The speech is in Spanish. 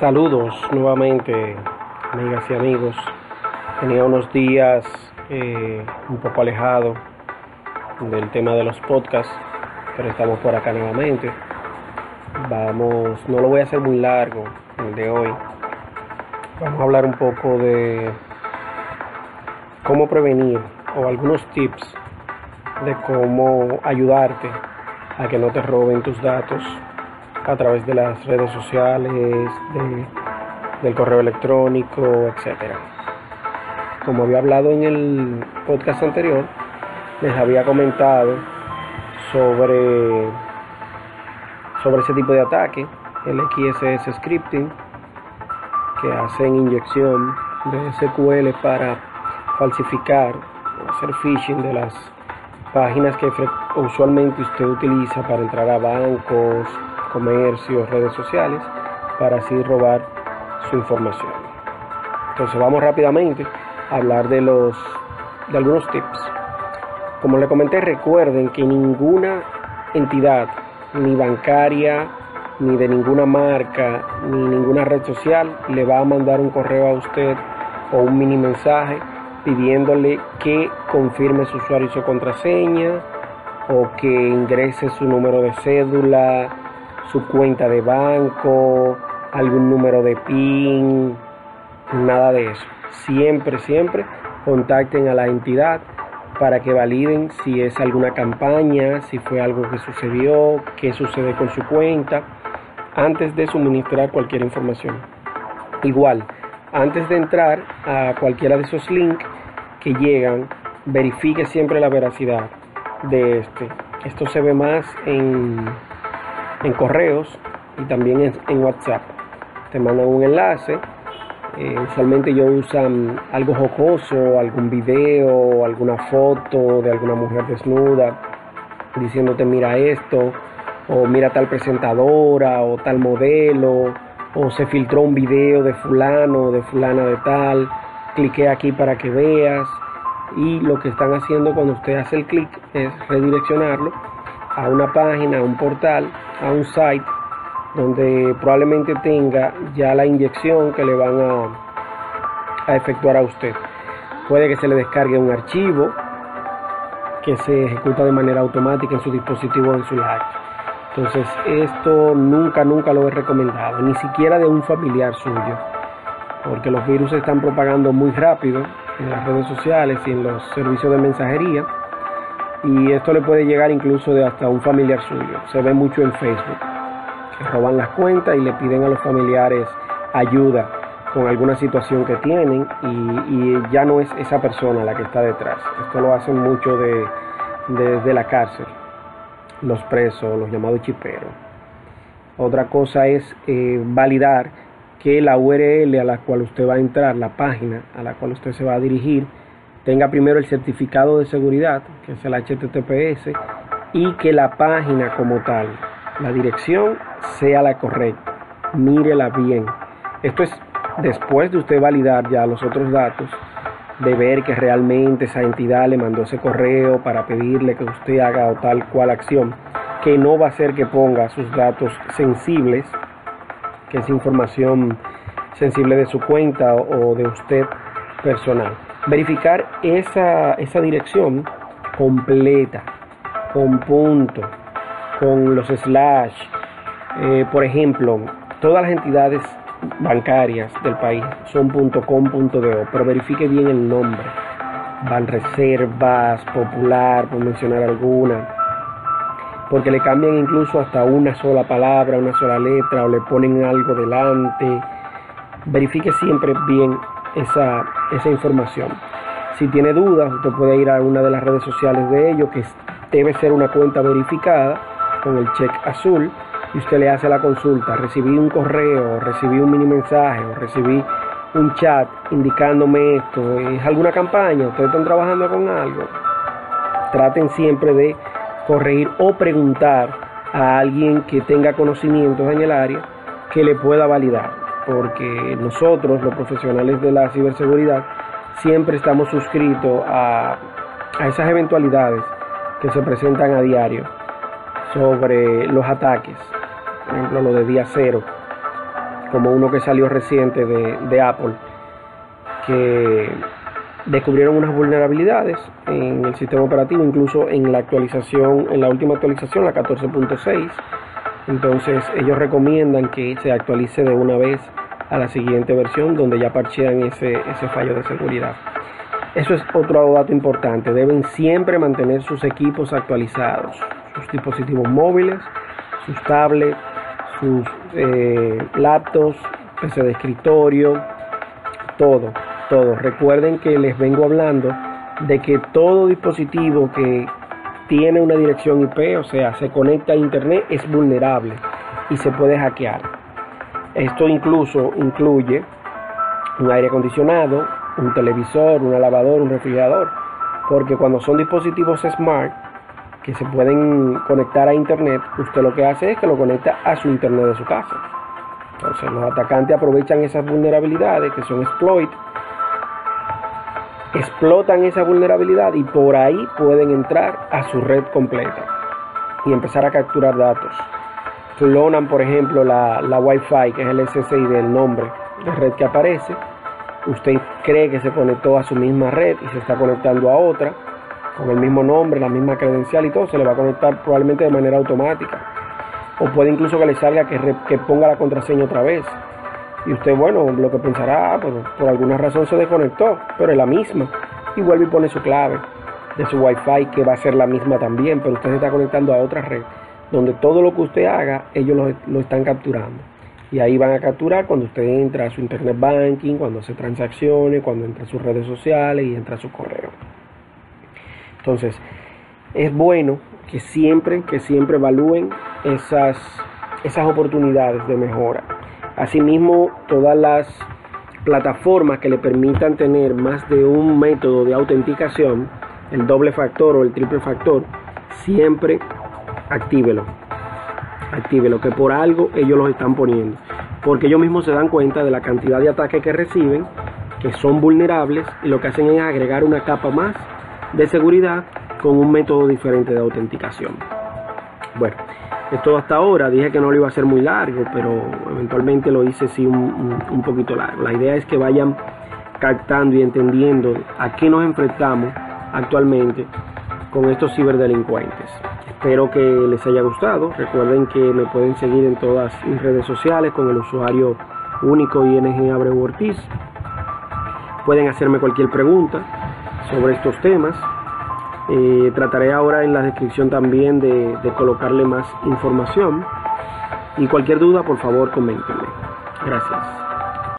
Saludos nuevamente, amigas y amigos. Tenía unos días eh, un poco alejado del tema de los podcasts, pero estamos por acá nuevamente. Vamos, no lo voy a hacer muy largo el de hoy. Vamos a hablar un poco de cómo prevenir o algunos tips de cómo ayudarte a que no te roben tus datos a través de las redes sociales, del correo electrónico, etc. Como había hablado en el podcast anterior, les había comentado sobre, sobre ese tipo de ataque, el XSS scripting, que hacen inyección de SQL para falsificar, hacer phishing de las páginas que usualmente usted utiliza para entrar a bancos, comercios, redes sociales, para así robar su información. Entonces vamos rápidamente a hablar de los de algunos tips. Como le comenté, recuerden que ninguna entidad, ni bancaria, ni de ninguna marca, ni ninguna red social, le va a mandar un correo a usted o un mini mensaje pidiéndole que confirme su usuario y su contraseña o que ingrese su número de cédula, su cuenta de banco, algún número de PIN, nada de eso. Siempre, siempre contacten a la entidad para que validen si es alguna campaña, si fue algo que sucedió, qué sucede con su cuenta, antes de suministrar cualquier información. Igual, antes de entrar a cualquiera de esos links que llegan, verifique siempre la veracidad de este. Esto se ve más en, en correos y también en, WhatsApp. Te mandan un enlace. Eh, usualmente ellos usan algo jocoso, algún video, alguna foto de alguna mujer desnuda, diciéndote mira esto, o mira tal presentadora, o tal modelo, o se filtró un video de fulano, de fulana de tal, clique aquí para que veas y lo que están haciendo cuando usted hace el clic es redireccionarlo a una página, a un portal, a un site donde probablemente tenga ya la inyección que le van a, a efectuar a usted. Puede que se le descargue un archivo que se ejecuta de manera automática en su dispositivo en su laptop. Entonces esto nunca, nunca lo he recomendado, ni siquiera de un familiar suyo, porque los virus se están propagando muy rápido en las redes sociales y en los servicios de mensajería. Y esto le puede llegar incluso de hasta un familiar suyo. Se ve mucho en Facebook, que roban las cuentas y le piden a los familiares ayuda con alguna situación que tienen y, ya no es esa persona la que está detrás. Esto lo hacen mucho de, desde la cárcel, los presos, los llamados chiperos. Otra cosa es eh, validar que la URL a la cual usted va a entrar, la página a la cual usted se va a dirigir, tenga primero el certificado de seguridad, que es el HTTPS, y que la página como tal, la dirección, sea la correcta. Mírela bien. Esto es después de usted validar ya los otros datos, de ver que realmente esa entidad le mandó ese correo para pedirle que usted haga tal cual acción, que no va a ser que ponga sus datos sensibles que es información sensible de su cuenta o de usted personal. Verificar esa, esa dirección completa, con punto, con los slash. Eh, por ejemplo, todas las entidades bancarias del país son .com.do, pero verifique bien el nombre. Banreservas, Popular, por mencionar alguna porque le cambian incluso hasta una sola palabra, una sola letra o le ponen algo delante. Verifique siempre bien esa, esa información. Si tiene dudas, usted puede ir a una de las redes sociales de ellos, que debe ser una cuenta verificada con el check azul, y usted le hace la consulta. Recibí un correo, recibí un mini mensaje, o recibí un chat indicándome esto. ¿Es alguna campaña? ¿Ustedes están trabajando con algo? Traten siempre de corregir o preguntar a alguien que tenga conocimientos en el área que le pueda validar, porque nosotros, los profesionales de la ciberseguridad, siempre estamos suscritos a, a esas eventualidades que se presentan a diario sobre los ataques, por ejemplo, lo de día cero, como uno que salió reciente de, de Apple, que descubrieron unas vulnerabilidades en el sistema operativo, incluso en la actualización, en la última actualización, la 14.6. Entonces ellos recomiendan que se actualice de una vez a la siguiente versión donde ya parchean ese, ese fallo de seguridad. Eso es otro dato importante. Deben siempre mantener sus equipos actualizados, sus dispositivos móviles, sus tablets, sus eh, laptops, PC de escritorio, todo, todo. Recuerden que les vengo hablando de que todo dispositivo que tiene una dirección IP, o sea, se conecta a Internet, es vulnerable y se puede hackear. Esto incluso incluye un aire acondicionado, un televisor, una lavadora, un refrigerador, porque cuando son dispositivos smart que se pueden conectar a internet, usted lo que hace es que lo conecta a su internet de su casa. Entonces los atacantes aprovechan esas vulnerabilidades que son exploit, explotan esa vulnerabilidad y por ahí pueden entrar a su red completa y empezar a capturar datos. Clonan, por ejemplo, la, la Wi-Fi, que es el SSID del nombre de red que aparece, usted cree que se conectó a su misma red y se está conectando a otra con el mismo nombre, la misma credencial y todo, se le va a conectar probablemente de manera automática. O puede incluso que le salga que ponga la contraseña otra vez. Y usted, bueno, lo que pensará, ah, pues, por alguna razón se desconectó, pero es la misma. Y vuelve y pone su clave de su Wi-Fi, que va a ser la misma también, pero usted se está conectando a otra red, donde todo lo que usted haga, ellos lo, lo están capturando. Y ahí van a capturar cuando usted entra a su internet banking, cuando hace transacciones, cuando entra a sus redes sociales y entra a su correo. Entonces, es bueno que siempre, que siempre evalúen esas, esas oportunidades de mejora. Asimismo, todas las plataformas que le permitan tener más de un método de autenticación, el doble factor o el triple factor, siempre actívelo active que por algo ellos los están poniendo. Porque ellos mismos se dan cuenta de la cantidad de ataques que reciben, que son vulnerables, y lo que hacen es agregar una capa más de seguridad con un método diferente de autenticación. Bueno, esto hasta ahora dije que no lo iba a hacer muy largo, pero eventualmente lo hice sí un, un poquito largo. La idea es que vayan captando y entendiendo a qué nos enfrentamos actualmente con estos ciberdelincuentes. Espero que les haya gustado. Recuerden que me pueden seguir en todas mis redes sociales con el usuario único ING Abreu Ortiz. Pueden hacerme cualquier pregunta sobre estos temas. Eh, trataré ahora en la descripción también de, de colocarle más información. Y cualquier duda, por favor, coméntenme. Gracias.